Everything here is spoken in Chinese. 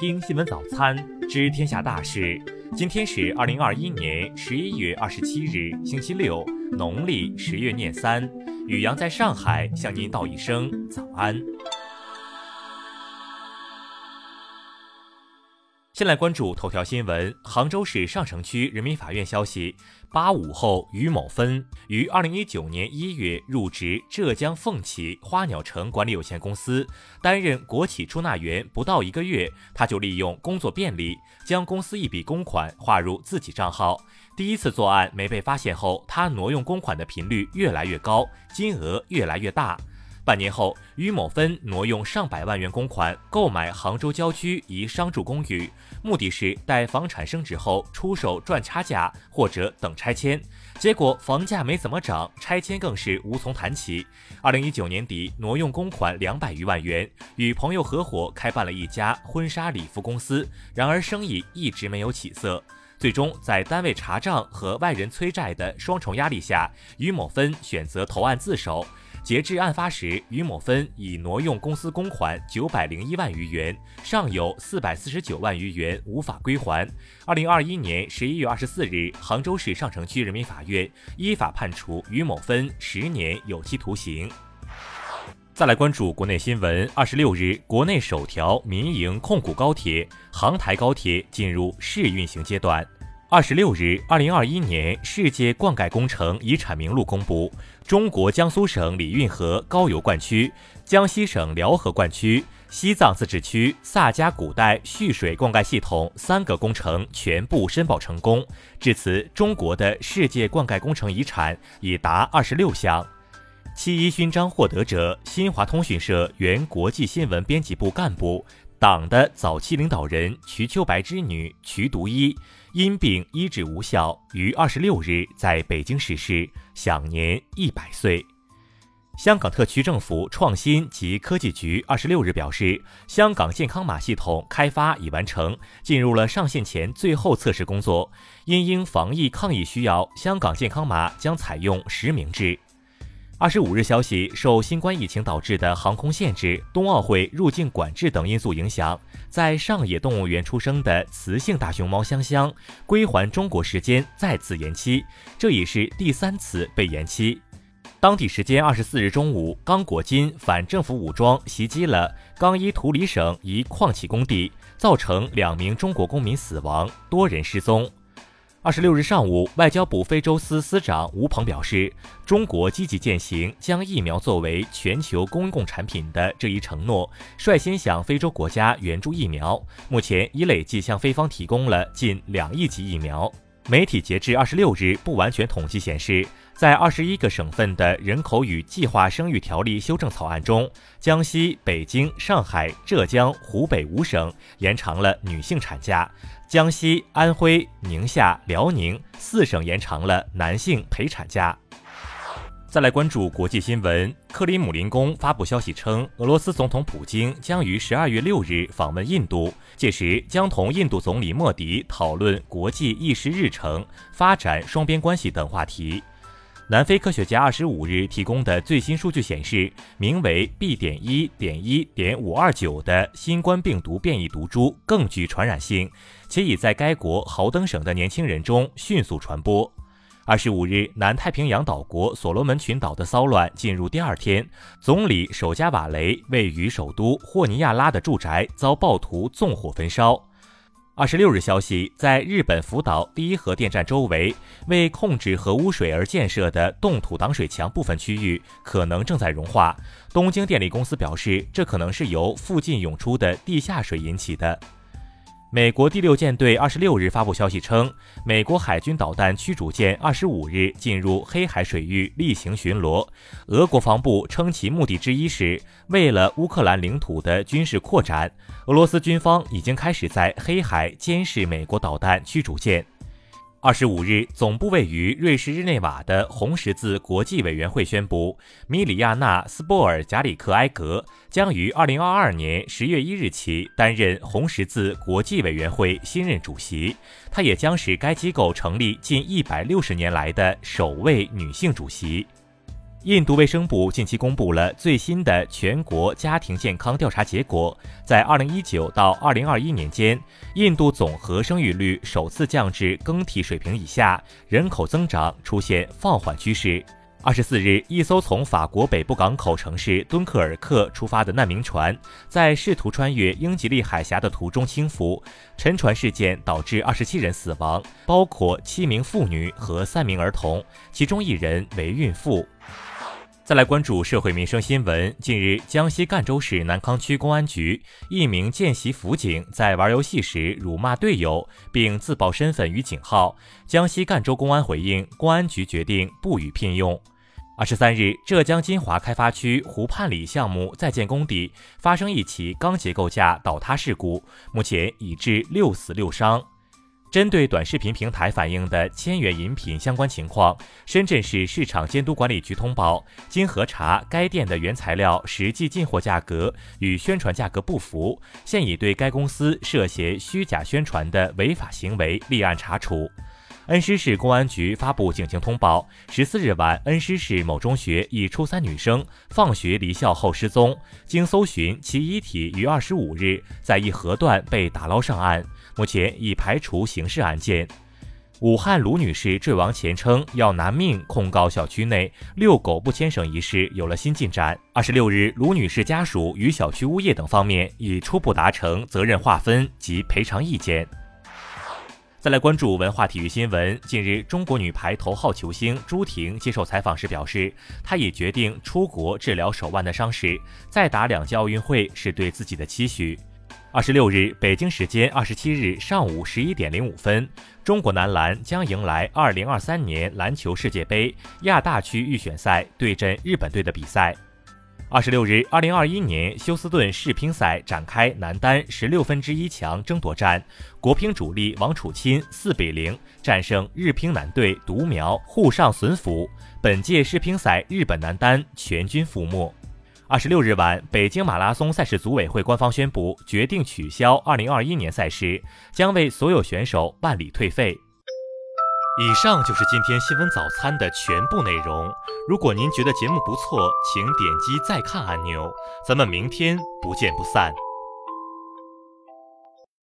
听新闻早餐知天下大事。今天是二零二一年十一月二十七日，星期六，农历十月廿三。雨阳在上海向您道一声早安。先来关注头条新闻。杭州市上城区人民法院消息，八五后于某芬于二零一九年一月入职浙江凤起花鸟城管理有限公司，担任国企出纳员不到一个月，他就利用工作便利，将公司一笔公款划入自己账号。第一次作案没被发现后，他挪用公款的频率越来越高，金额越来越大。半年后，于某芬挪用上百万元公款购买杭州郊区一商住公寓，目的是待房产升值后出手赚差价或者等拆迁。结果房价没怎么涨，拆迁更是无从谈起。二零一九年底，挪用公款两百余万元，与朋友合伙开办了一家婚纱礼服公司，然而生意一直没有起色。最终在单位查账和外人催债的双重压力下，于某芬选择投案自首。截至案发时，于某芬已挪用公司公款九百零一万余元，尚有四百四十九万余元无法归还。二零二一年十一月二十四日，杭州市上城区人民法院依法判处于某芬十年有期徒刑。再来关注国内新闻。二十六日，国内首条民营控股高铁杭台高铁进入试运行阶段。二十六日，二零二一年世界灌溉工程遗产名录公布，中国江苏省里运河高邮灌区、江西省辽河灌区、西藏自治区萨迦古代蓄水灌溉系统三个工程全部申报成功。至此，中国的世界灌溉工程遗产已达二十六项。七一勋章获得者，新华通讯社原国际新闻编辑部干部。党的早期领导人瞿秋白之女瞿独一因病医治无效，于二十六日在北京逝世，享年一百岁。香港特区政府创新及科技局二十六日表示，香港健康码系统开发已完成，进入了上线前最后测试工作。因应防疫抗疫需要，香港健康码将采用实名制。二十五日消息，受新冠疫情导致的航空限制、冬奥会入境管制等因素影响，在上野动物园出生的雌性大熊猫香香归还中国时间再次延期，这已是第三次被延期。当地时间二十四日中午，刚果金反政府武装袭击了刚伊图里省一矿企工地，造成两名中国公民死亡，多人失踪。二十六日上午，外交部非洲司司长吴鹏表示，中国积极践行将疫苗作为全球公共产品的这一承诺，率先向非洲国家援助疫苗，目前已累计向非方提供了近两亿剂疫苗。媒体截至二十六日不完全统计显示，在二十一个省份的人口与计划生育条例修正草案中，江西、北京、上海、浙江、湖北五省延长了女性产假，江西、安徽、宁夏、辽宁四省延长了男性陪产假。再来关注国际新闻，克里姆林宫发布消息称，俄罗斯总统普京将于十二月六日访问印度，届时将同印度总理莫迪讨论国际议事日程、发展双边关系等话题。南非科学家二十五日提供的最新数据显示，名为 B. 点一点一点五二九的新冠病毒变异毒株更具传染性，且已在该国豪登省的年轻人中迅速传播。二十五日，南太平洋岛国所罗门群岛的骚乱进入第二天，总理首加瓦雷位于首都霍尼亚拉的住宅遭暴徒纵火焚烧。二十六日消息，在日本福岛第一核电站周围，为控制核污水而建设的冻土挡水墙部分区域可能正在融化。东京电力公司表示，这可能是由附近涌出的地下水引起的。美国第六舰队二十六日发布消息称，美国海军导弹驱逐舰二十五日进入黑海水域例行巡逻。俄国防部称，其目的之一是为了乌克兰领土的军事扩展。俄罗斯军方已经开始在黑海监视美国导弹驱逐舰。二十五日，总部位于瑞士日内瓦的红十字国际委员会宣布，米里亚纳·斯波尔贾里克埃格将于二零二二年十月一日起担任红十字国际委员会新任主席。他也将是该机构成立近一百六十年来的首位女性主席。印度卫生部近期公布了最新的全国家庭健康调查结果，在2019到2021年间，印度总和生育率首次降至更替水平以下，人口增长出现放缓趋势。二十四日，一艘从法国北部港口城市敦刻尔克出发的难民船，在试图穿越英吉利海峡的途中倾覆，沉船事件导致二十七人死亡，包括七名妇女和三名儿童，其中一人为孕妇。再来关注社会民生新闻。近日，江西赣州市南康区公安局一名见习辅警在玩游戏时辱骂队友，并自曝身份与警号。江西赣州公安回应，公安局决定不予聘用。二十三日，浙江金华开发区湖畔里项目在建工地发生一起钢结构架倒塌事故，目前已致六死六伤。针对短视频平台反映的千元饮品相关情况，深圳市市场监督管理局通报，经核查，该店的原材料实际进货价格与宣传价格不符，现已对该公司涉嫌虚假宣传的违法行为立案查处。恩施市公安局发布警情通报：十四日晚，恩施市某中学一初三女生放学离校后失踪，经搜寻，其遗体于二十五日在一河段被打捞上岸，目前已排除刑事案件。武汉卢女士坠亡前称要拿命控告小区内遛狗不牵绳一事有了新进展。二十六日，卢女士家属与小区物业等方面已初步达成责任划分及赔偿意见。再来关注文化体育新闻。近日，中国女排头号球星朱婷接受采访时表示，她已决定出国治疗手腕的伤势，再打两届奥运会是对自己的期许。二十六日，北京时间二十七日上午十一点零五分，中国男篮将迎来二零二三年篮球世界杯亚大区预选赛对阵日本队的比赛。二十六日，二零二一年休斯顿世乒赛展开男单十六分之一强争夺战，国乒主力王楚钦四比零战胜日乒男队独苗沪上隼辅，本届世乒赛日本男单全军覆没。二十六日晚，北京马拉松赛事组委会官方宣布，决定取消二零二一年赛事，将为所有选手办理退费。以上就是今天新闻早餐的全部内容。如果您觉得节目不错，请点击再看按钮。咱们明天不见不散。